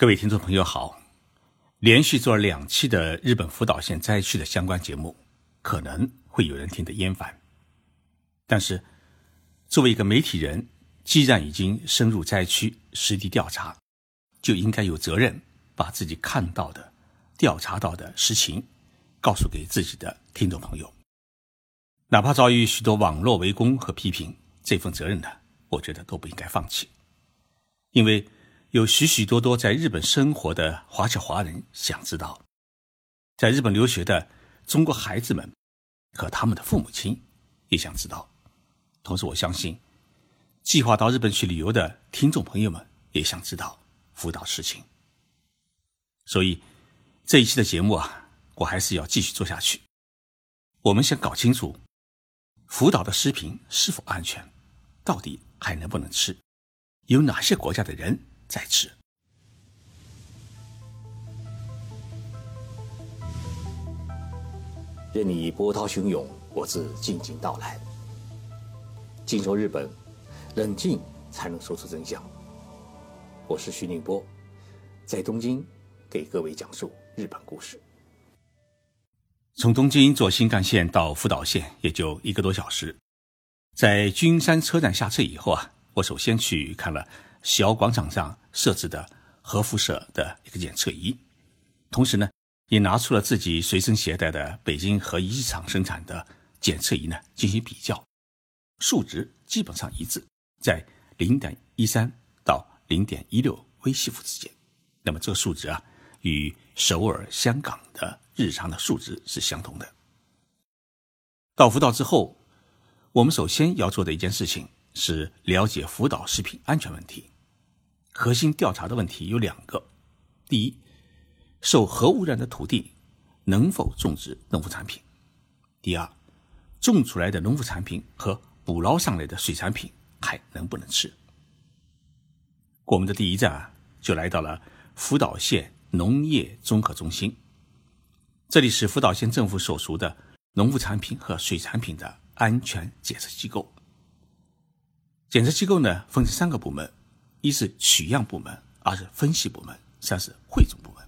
各位听众朋友好，连续做了两期的日本福岛县灾区的相关节目，可能会有人听得厌烦。但是，作为一个媒体人，既然已经深入灾区实地调查，就应该有责任把自己看到的、调查到的实情告诉给自己的听众朋友。哪怕遭遇许多网络围攻和批评，这份责任呢，我觉得都不应该放弃，因为。有许许多多在日本生活的华侨华人想知道，在日本留学的中国孩子们和他们的父母亲也想知道。同时，我相信计划到日本去旅游的听众朋友们也想知道福岛事情。所以这一期的节目啊，我还是要继续做下去。我们想搞清楚福岛的食品是否安全，到底还能不能吃，有哪些国家的人。再吃。任你波涛汹涌，我自静静到来。静说日本，冷静才能说出真相。我是徐宁波，在东京给各位讲述日本故事。从东京坐新干线到福岛县也就一个多小时。在君山车站下车以后啊，我首先去看了。小广场上设置的核辐射的一个检测仪，同时呢，也拿出了自己随身携带的北京核遗厂生产的检测仪呢进行比较，数值基本上一致，在零点一三到零点一六微西弗之间。那么这个数值啊，与首尔、香港的日常的数值是相同的。到福岛之后，我们首先要做的一件事情是了解福岛食品安全问题。核心调查的问题有两个：第一，受核污染的土地能否种植农副产品；第二，种出来的农副产品和捕捞上来的水产品还能不能吃？我们的第一站啊，就来到了福岛县农业综合中心，这里是福岛县政府所属的农副产品和水产品的安全检测机构。检测机构呢，分成三个部门。一是取样部门，二是分析部门，三是汇总部门。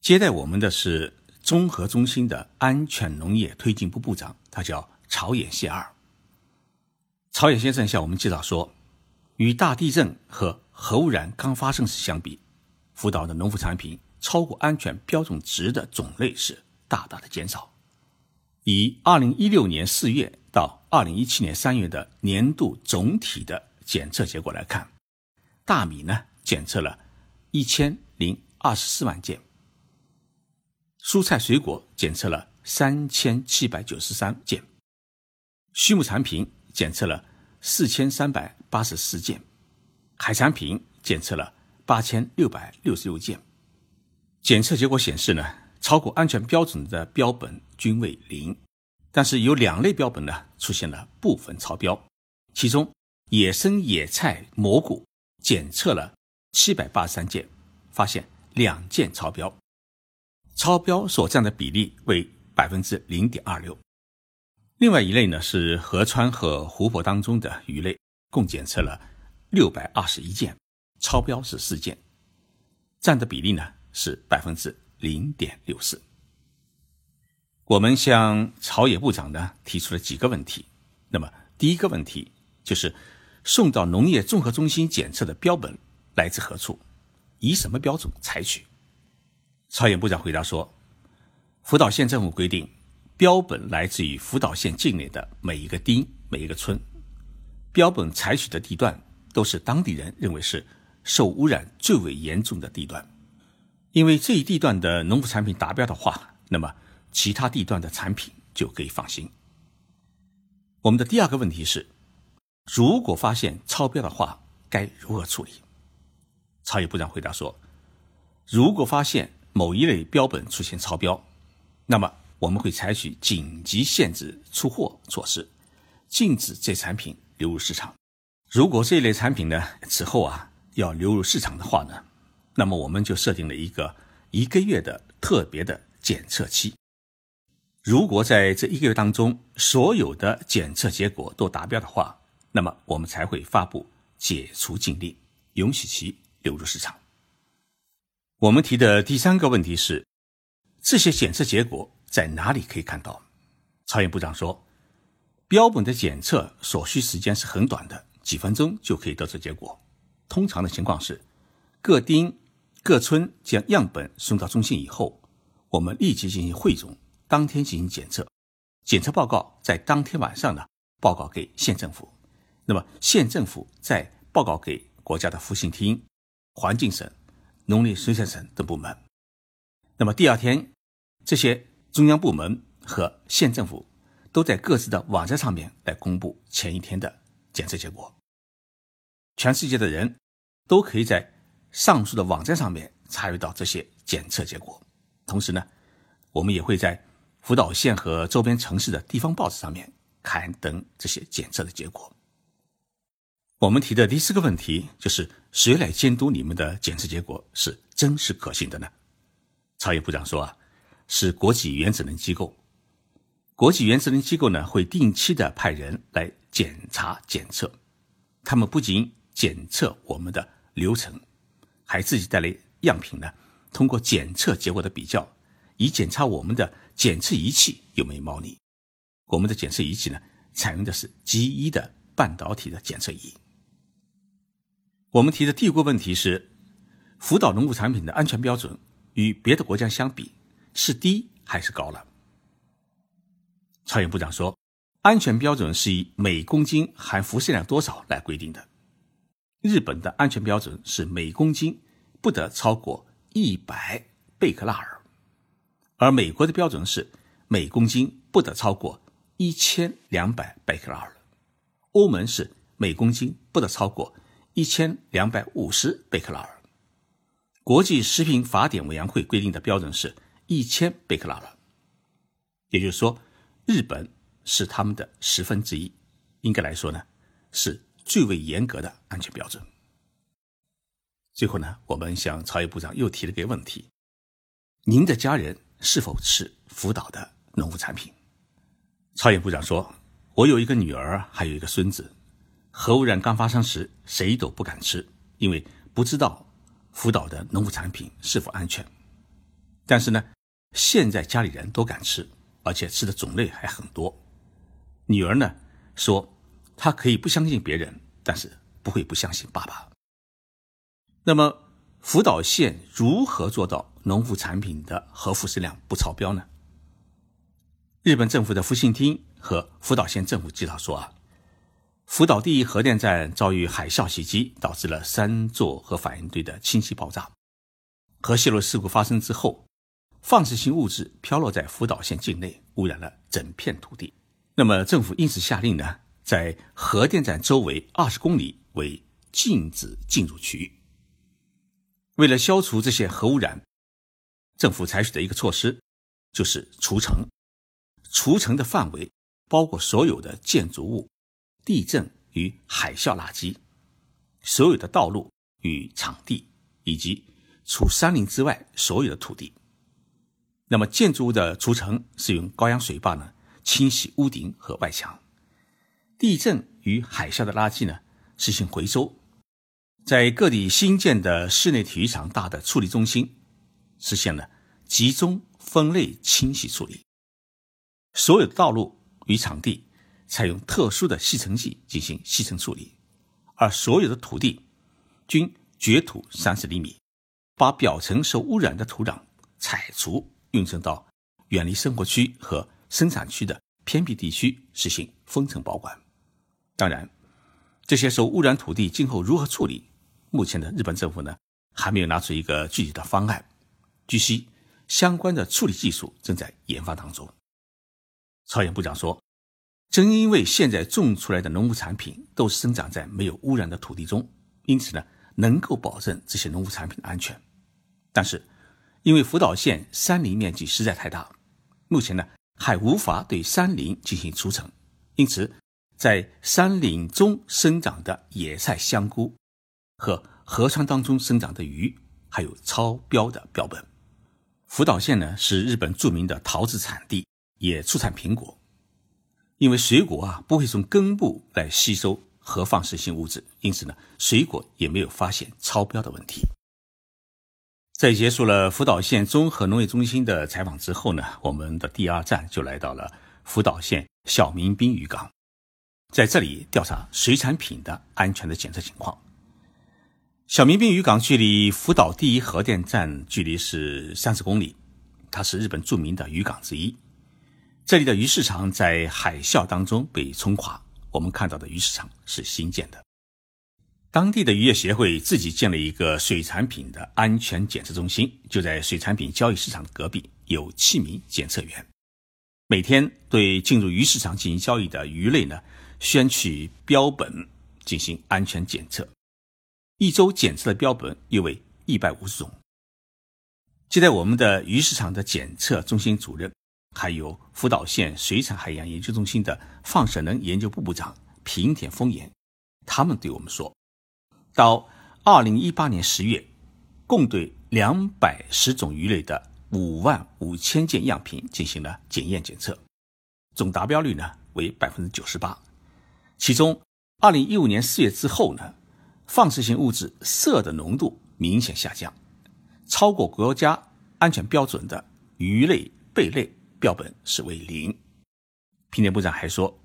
接待我们的是综合中心的安全农业推进部部长，他叫朝野宪二。朝野先生向我们介绍说，与大地震和核污染刚发生时相比，福岛的农副产品超过安全标准值的种类是大大的减少。以二零一六年四月到二零一七年三月的年度总体的检测结果来看。大米呢，检测了一千零二十四万件；蔬菜水果检测了三千七百九十三件；畜牧产品检测了四千三百八十四件；海产品检测了八千六百六十六件。检测结果显示呢，超过安全标准的标本均为零，但是有两类标本呢出现了部分超标，其中野生野菜、蘑菇。检测了七百八十三件，发现两件超标，超标所占的比例为百分之零点二六。另外一类呢是河川和湖泊当中的鱼类，共检测了六百二十一件，超标是四件，占的比例呢是百分之零点六四。我们向朝野部长呢提出了几个问题，那么第一个问题就是。送到农业综合中心检测的标本来自何处？以什么标准采取？朝野部长回答说：“福岛县政府规定，标本来自于福岛县境内的每一个町、每一个村，标本采取的地段都是当地人认为是受污染最为严重的地段。因为这一地段的农副产品达标的话，那么其他地段的产品就可以放心。”我们的第二个问题是。如果发现超标的话，该如何处理？朝野部长回答说：“如果发现某一类标本出现超标，那么我们会采取紧急限制出货措施，禁止这产品流入市场。如果这一类产品呢此后啊要流入市场的话呢，那么我们就设定了一个一个月的特别的检测期。如果在这一个月当中所有的检测结果都达标的话，那么我们才会发布解除禁令，允许其流入市场。我们提的第三个问题是：这些检测结果在哪里可以看到？曹研部长说，标本的检测所需时间是很短的，几分钟就可以得出结果。通常的情况是，各丁、各村将样本送到中心以后，我们立即进行汇总，当天进行检测，检测报告在当天晚上呢报告给县政府，那么县政府再报告给国家的复兴厅、环境省。农林水产省等部门，那么第二天，这些中央部门和县政府都在各自的网站上面来公布前一天的检测结果。全世界的人都可以在上述的网站上面查阅到这些检测结果。同时呢，我们也会在福岛县和周边城市的地方报纸上面刊登这些检测的结果。我们提的第四个问题就是。谁来监督你们的检测结果是真实可信的呢？曹野部长说啊，是国际原子能机构。国际原子能机构呢会定期的派人来检查检测，他们不仅检测我们的流程，还自己带来样品呢，通过检测结果的比较，以检查我们的检测仪器有没有猫腻。我们的检测仪器呢，采用的是 G 一的半导体的检测仪。我们提的第五个问题是：福岛农副产品的安全标准与别的国家相比是低还是高了？超研部长说，安全标准是以每公斤含辐射量多少来规定的。日本的安全标准是每公斤不得超过一百贝克纳尔，而美国的标准是每公斤不得超过一千两百贝克纳尔，欧盟是每公斤不得超过。一千两百五十贝克纳尔，国际食品法典委员会规定的标准是一千贝克纳尔，也就是说，日本是他们的十分之一，应该来说呢，是最为严格的安全标准。最后呢，我们向曹野部长又提了个问题：您的家人是否吃福岛的农副产品？曹野部长说：“我有一个女儿，还有一个孙子。”核污染刚发生时，谁都不敢吃，因为不知道福岛的农副产品是否安全。但是呢，现在家里人都敢吃，而且吃的种类还很多。女儿呢说，她可以不相信别人，但是不会不相信爸爸。那么，福岛县如何做到农副产品的核辐射量不超标呢？日本政府的复兴厅和福岛县政府介绍说啊。福岛第一核电站遭遇海啸袭击，导致了三座核反应堆的氢气爆炸。核泄漏事故发生之后，放射性物质飘落在福岛县境内，污染了整片土地。那么，政府因此下令呢，在核电站周围二十公里为禁止进入区域。为了消除这些核污染，政府采取的一个措施就是除尘。除尘的范围包括所有的建筑物。地震与海啸垃圾，所有的道路与场地，以及除山林之外所有的土地。那么建筑物的除尘是用高压水坝呢清洗屋顶和外墙。地震与海啸的垃圾呢实行回收，在各地新建的室内体育场大的处理中心实现了集中分类清洗处理。所有的道路与场地。采用特殊的吸尘器进行吸尘处理，而所有的土地均掘土三十厘米，把表层受污染的土壤采除，运送到远离生活区和生产区的偏僻地区实行封层保管。当然，这些受污染土地今后如何处理，目前的日本政府呢还没有拿出一个具体的方案。据悉，相关的处理技术正在研发当中。朝鲜部长说。正因为现在种出来的农副产品都是生长在没有污染的土地中，因此呢，能够保证这些农副产品的安全。但是，因为福岛县山林面积实在太大，目前呢还无法对山林进行除尘，因此，在山林中生长的野菜、香菇和河川当中生长的鱼，还有超标的标本。福岛县呢是日本著名的桃子产地，也出产苹果。因为水果啊不会从根部来吸收核放射性物质，因此呢，水果也没有发现超标的问题。在结束了福岛县综合农业中心的采访之后呢，我们的第二站就来到了福岛县小民兵渔港，在这里调查水产品的安全的检测情况。小民滨渔港距离福岛第一核电站距离是三十公里，它是日本著名的渔港之一。这里的鱼市场在海啸当中被冲垮，我们看到的鱼市场是新建的。当地的渔业协会自己建了一个水产品的安全检测中心，就在水产品交易市场的隔壁，有七名检测员，每天对进入鱼市场进行交易的鱼类呢，选取标本进行安全检测，一周检测的标本约为一百五十种。接待我们的鱼市场的检测中心主任，还有福岛县水产海洋研究中心的放射能研究部部长平田丰彦，他们对我们说。到二零一八年十月，共对两百十种鱼类的五万五千件样品进行了检验检测，总达标率呢为百分之九十八。其中，二零一五年四月之后呢，放射性物质铯的浓度明显下降，超过国家安全标准的鱼类、贝类标本是为零。平田部长还说，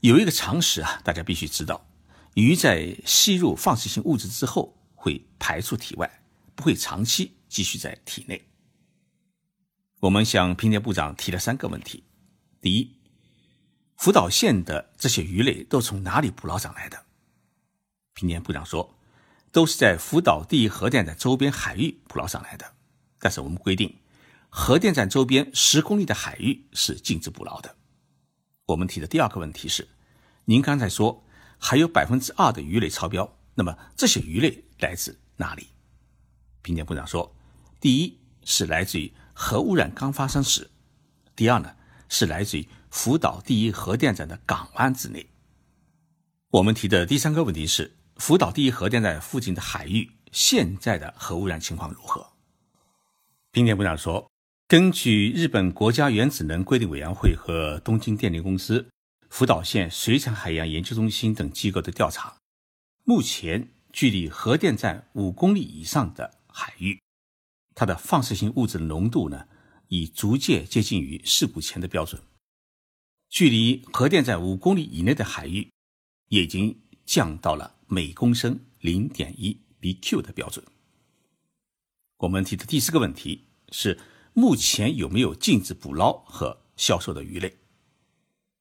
有一个常识啊，大家必须知道。鱼在吸入放射性物质之后会排出体外，不会长期继续在体内。我们向平田部长提了三个问题：第一，福岛县的这些鱼类都从哪里捕捞上来的？平田部长说，都是在福岛第一核电站周边海域捕捞上来的。但是我们规定，核电站周边十公里的海域是禁止捕捞的。我们提的第二个问题是，您刚才说。还有百分之二的鱼类超标，那么这些鱼类来自哪里？平田部长说，第一是来自于核污染刚发生时，第二呢是来自于福岛第一核电站的港湾之内。我们提的第三个问题是，福岛第一核电站附近的海域现在的核污染情况如何？平田部长说，根据日本国家原子能规定委员会和东京电力公司。福岛县水产海洋研究中心等机构的调查，目前距离核电站五公里以上的海域，它的放射性物质浓度呢，已逐渐接近于事故前的标准；距离核电站五公里以内的海域，也已经降到了每公升零点一 BQ 的标准。我们提的第四个问题是：目前有没有禁止捕捞和销售的鱼类？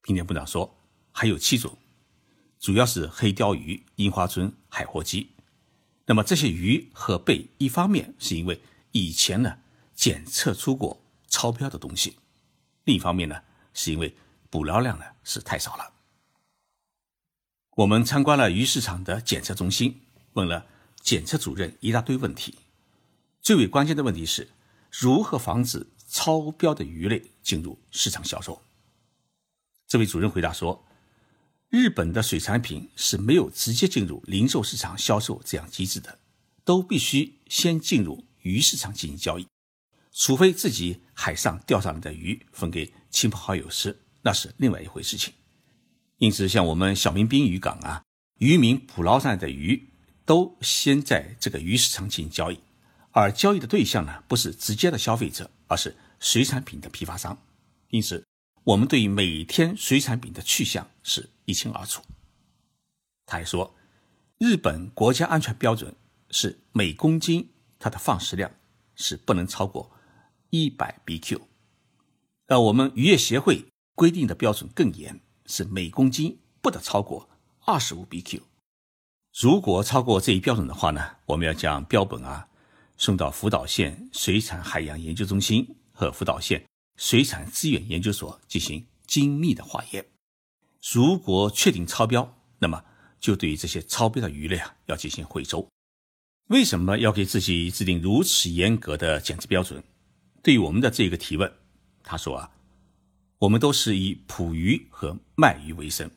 平田部长说，还有七种，主要是黑鲷鱼、樱花鳟、海货鸡。那么这些鱼和贝，一方面是因为以前呢检测出过超标的东西，另一方面呢是因为捕捞量呢是太少了。我们参观了鱼市场的检测中心，问了检测主任一大堆问题，最为关键的问题是如何防止超标的鱼类进入市场销售。这位主任回答说：“日本的水产品是没有直接进入零售市场销售这样机制的，都必须先进入鱼市场进行交易，除非自己海上钓上来的鱼分给亲朋好友吃，那是另外一回事情。因此，像我们小民兵渔港啊，渔民捕捞上来的鱼都先在这个鱼市场进行交易，而交易的对象呢，不是直接的消费者，而是水产品的批发商。因此。”我们对每天水产品的去向是一清二楚。他还说，日本国家安全标准是每公斤它的放食量是不能超过一百 BQ，而我们渔业协会规定的标准更严，是每公斤不得超过二十五 BQ。如果超过这一标准的话呢，我们要将标本啊送到福岛县水产海洋研究中心和福岛县。水产资源研究所进行精密的化验，如果确定超标，那么就对于这些超标的鱼类啊要进行回收。为什么要给自己制定如此严格的检测标准？对于我们的这个提问，他说啊，我们都是以捕鱼和卖鱼为生，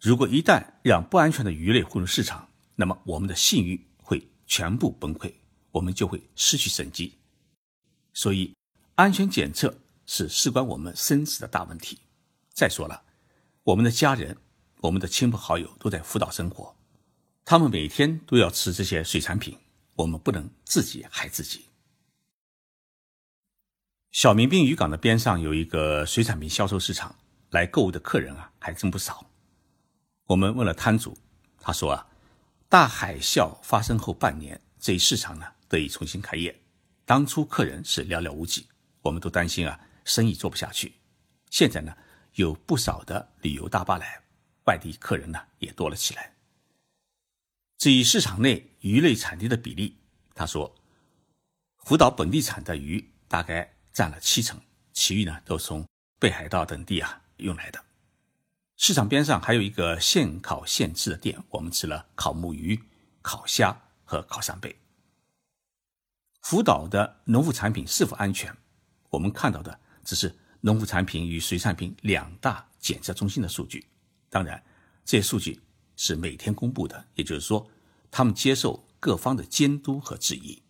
如果一旦让不安全的鱼类混入市场，那么我们的信誉会全部崩溃，我们就会失去生机。所以，安全检测。是事关我们生死的大问题。再说了，我们的家人、我们的亲朋好友都在福岛生活，他们每天都要吃这些水产品，我们不能自己害自己。小民兵渔港的边上有一个水产品销售市场，来购物的客人啊还真不少。我们问了摊主，他说啊，大海啸发生后半年，这一市场呢得以重新开业。当初客人是寥寥无几，我们都担心啊生意做不下去。现在呢有不少的旅游大巴来，外地客人呢也多了起来。至于市场内鱼类产地的比例，他说，福岛本地产的鱼大概。占了七成，其余呢都从北海道等地啊运来的。市场边上还有一个现烤现吃的店，我们吃了烤木鱼、烤虾和烤扇贝。福岛的农副产品是否安全？我们看到的只是农副产品与水产品两大检测中心的数据，当然这些数据是每天公布的，也就是说他们接受各方的监督和质疑。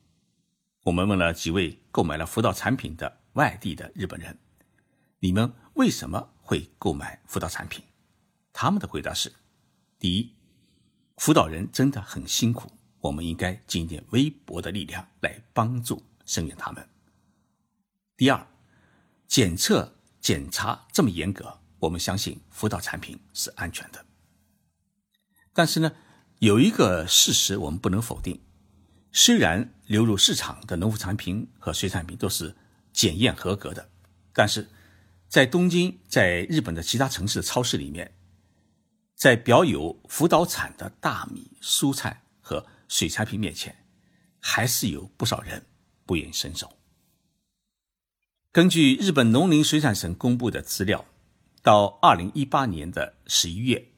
我们问了几位购买了福岛产品的外地的日本人：“你们为什么会购买福岛产品？”他们的回答是：第一，福岛人真的很辛苦，我们应该尽一点微薄的力量来帮助声援他们；第二，检测检查这么严格，我们相信辅导产品是安全的。但是呢，有一个事实我们不能否定。虽然流入市场的农副产品和水产品都是检验合格的，但是在东京、在日本的其他城市超市里面，在标有福岛产的大米、蔬菜和水产品面前，还是有不少人不愿伸手。根据日本农林水产省公布的资料，到二零一八年的十一月，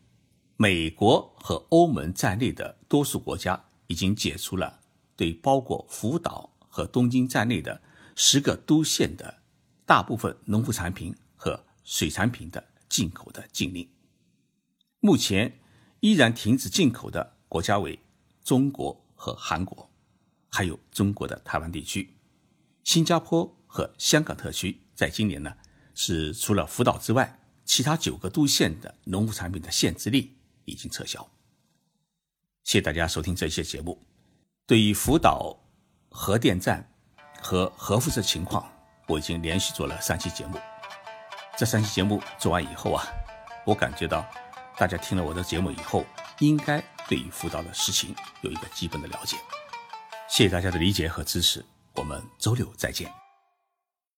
美国和欧盟在内的多数国家已经解除了。对包括福岛和东京在内的十个都县的大部分农副产品和水产品的进口的禁令，目前依然停止进口的国家为中国和韩国，还有中国的台湾地区、新加坡和香港特区。在今年呢，是除了福岛之外，其他九个都县的农副产品的限制令已经撤销。谢谢大家收听这些节目。对于福岛核电站和核辐射情况，我已经连续做了三期节目。这三期节目做完以后啊，我感觉到大家听了我的节目以后，应该对于福岛的事情有一个基本的了解。谢谢大家的理解和支持，我们周六再见。